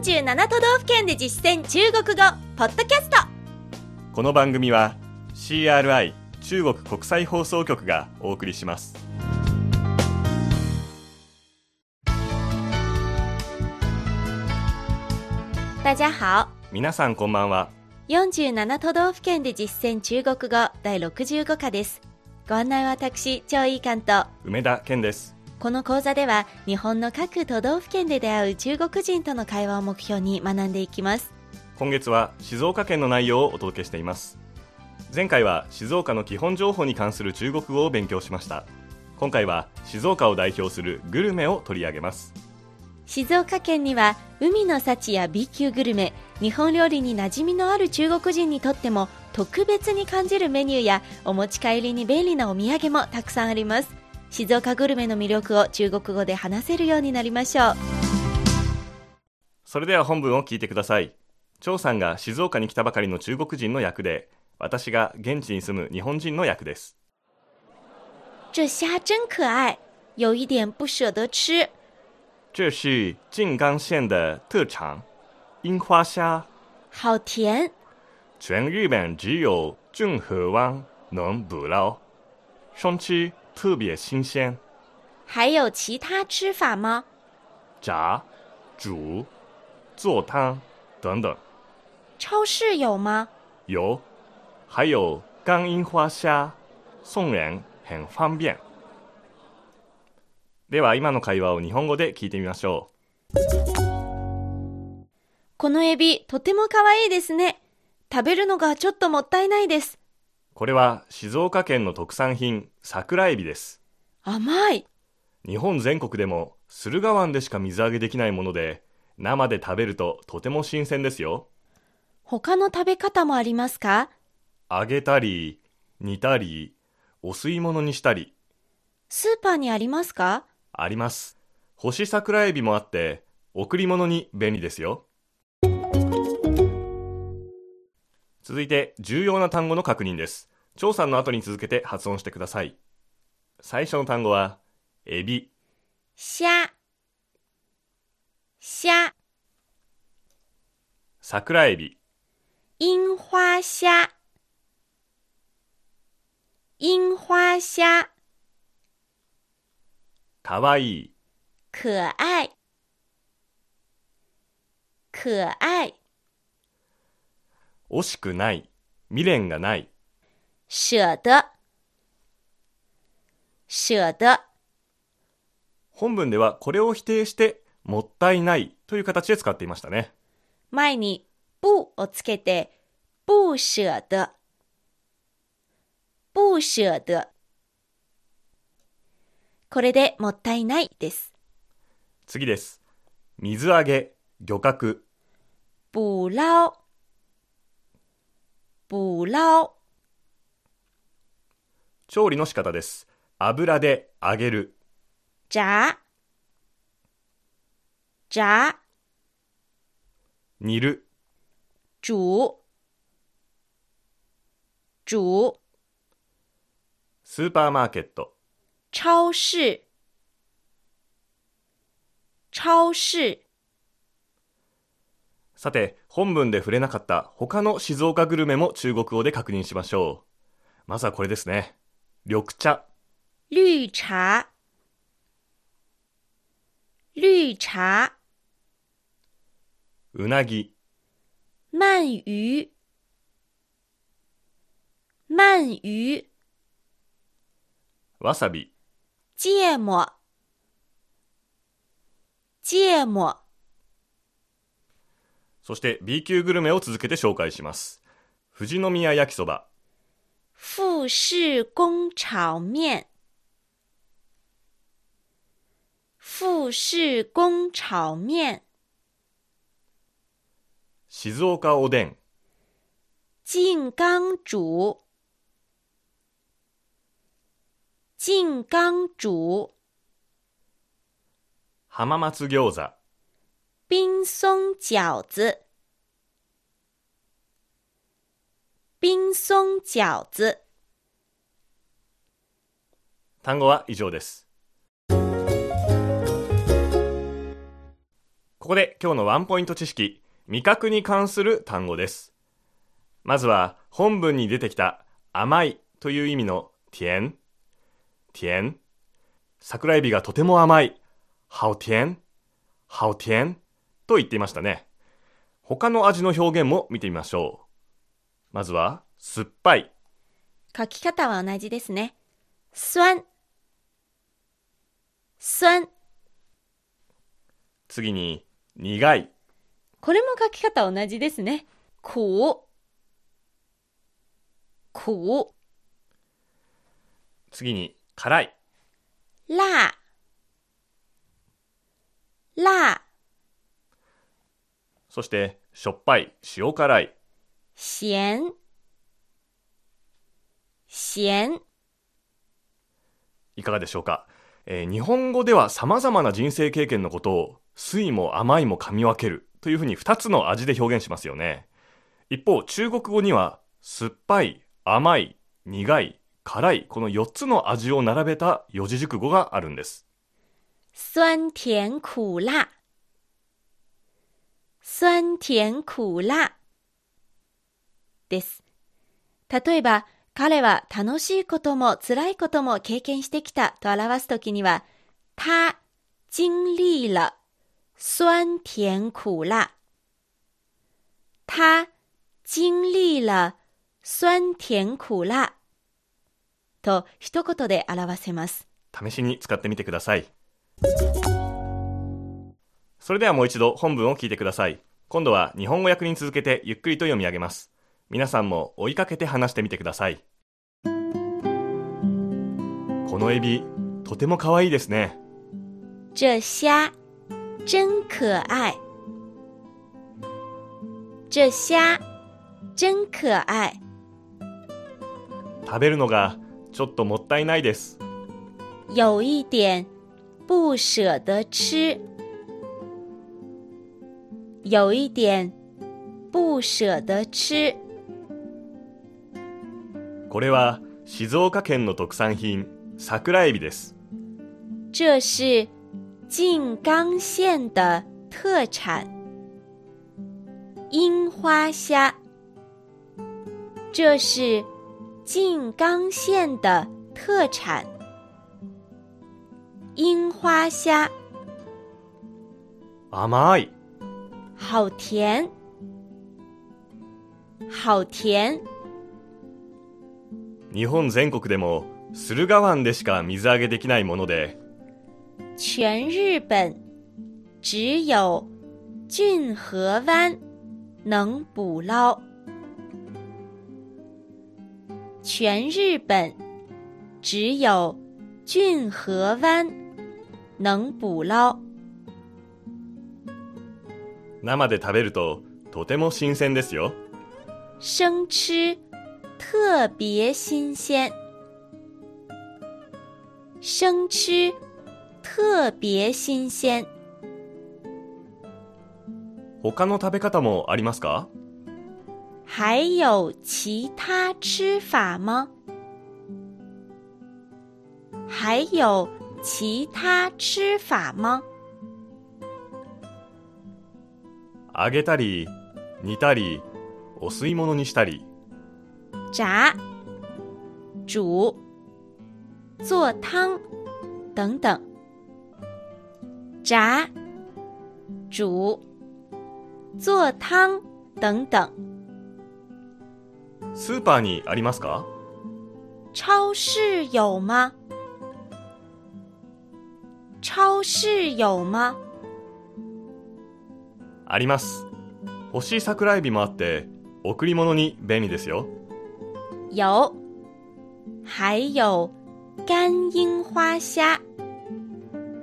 47都道府県で実践中国語ポッドキャスト。この番組は CRI 中国国際放送局がお送りします。大家好。皆さんこんばんは。47都道府県で実践中国語第65課です。ご案内は私張井関と。梅田健ですこの講座では日本の各都道府県で出会う中国人との会話を目標に学んでいきます。今月は静岡県の内容をお届けしています。前回は静岡の基本情報に関する中国語を勉強しました。今回は静岡を代表するグルメを取り上げます。静岡県には海の幸や B 級グルメ日本料理に馴染みのある中国人にとっても特別に感じるメニューやお持ち帰りに便利なお土産もたくさんあります静岡グルメの魅力を中国語で話せるようになりましょう。それでは本文を聞いてください。張さんが静岡に来たばかりの中国人の役で私が現地に住む日本人の役です。这虾真可爱有一点不舍得吃。这是静冈县的特产樱花虾。好甜。全日本只有郑和湾能捕捞。生吃特别新鲜。还有其他吃法吗？炸煮做汤等等。超市有吗？有还有干樱花虾送人很方便。では今の会話を日本語で聞いてみましょこのエビとても可愛いですね。食べるのがちょっともったいないです。うこれは静岡県の特産品桜エビです。甘い。日本全国でも駿河湾でしか水揚げできないもので生で食べるととても新鮮ですよ。他の食べ方もありますか？揚げたり煮たりお吸い物にしたり。スーパーにありますか？あります。干し桜エビもあって贈り物に便利ですよ続いて重要な単語の確認です。張さんの後に続けて発音してください。最初の単語はエビ。虾虾桜エビ。樱花虾樱花虾かわいい。可愛。可愛惜しくない。未練がない。舍得。舍得。本文ではこれを否定してもったいないという形で使っていましたね。前に不をつけて不舍得。不舍得。これでもったいないです。次です。水揚げ漁獲。捕捞捕捞調理の仕方です。油で揚げる。炸炸煮る。煮煮スーパーマーケット。超市超市さて本文で触れなかった他の静岡グルメも中国語で確認しましょう。まずはこれですね。緑茶。绿茶。绿茶。うなぎ。鳗鱼。鳗鱼。わさび。芥末。芥末そして B 級グルメを続けて紹介します。富士宮焼きそば。富士宫炒面。富士宫炒面。静岡おでん。静冈煮。静冈煮。浜松餃子冰松饺子。冰松饺子。単語は以上です。ここで今日のワンポイント知識、味覚に関する単語です。まずは本文に出てきた甘いという意味の甜、甜。桜エビがとても甘い、好甜、好甜と言っていましたね。他の味の表現も見てみましょう。まずは酸っぱい、書き方は同じですね。酸。酸。次に苦い、これも書き方同じですね。苦。苦。次に辛い、辣。辣。そしてしょっぱい、塩辛い、咸。咸。いかがでしょうか、えー日本語では様々な人生経験のことを酸いも甘いも噛み分けるというふうに2つの味で表現しますよね。一方、中国語には酸っぱい、甘い、苦い、辛い、この4つの味を並べた四字熟語があるんです。酸甜苦辣。酸甜苦辣。です。例えば、彼は楽しいことも辛いことも経験してきたと表すときには、他经历了酸甜苦辣。他经历了酸甜苦辣。と一言で表せます。試しに使ってみてください。それではもう一度本文を聞いてください。今度は日本語訳に続けてゆっくりと読み上げます。皆さんも追いかけて話してみてください。このエビ、とても可愛いですね。这虾真可爱。这虾真可愛。食べるのがちょっともったいないです。有一点不舍得吃。有一点不舍得吃。これは静岡県の特産品、桜エビです。这是静冈县的特产樱花虾。这是静冈县的特产樱花虾，甘い。好甜，好甜。日本全国でも駿河湾でしか水揚げできないもので、全日本只有骏河湾能捕捞。全日本只有骏河湾能捕捞。生で食べるととても新鮮ですよ。生吃特别新鲜，生吃特别新鲜。他の食べ方もありますか？还有其他吃法吗？还有其他吃法吗？揚げたり、煮たり、お吸い物にしたり、炸、煮、做汤等等。炸、煮、做汤等等。スーパーにありますか？超市有吗？超市有吗？あります。干し桜エビもあって、贈り物に便利ですよ。有，还有干樱花虾，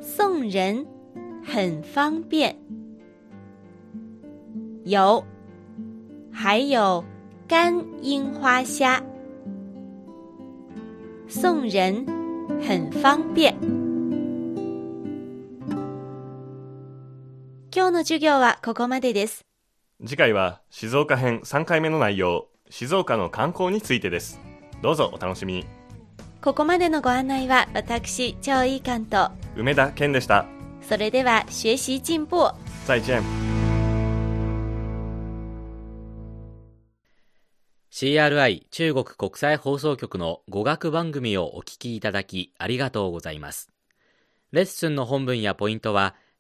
送人很方便。有，还有干樱花虾，送人很方便。今日の授業はここまでです。次回は静岡編3回目の内容、静岡の観光についてです。どうぞお楽しみに。ここまでのご案内は私、超いい関と、梅田健でした。それでは学習進歩。再见 CRI 中国国際放送局の語学番組をお聞きいただきありがとうございますレッスンの本文やポイントは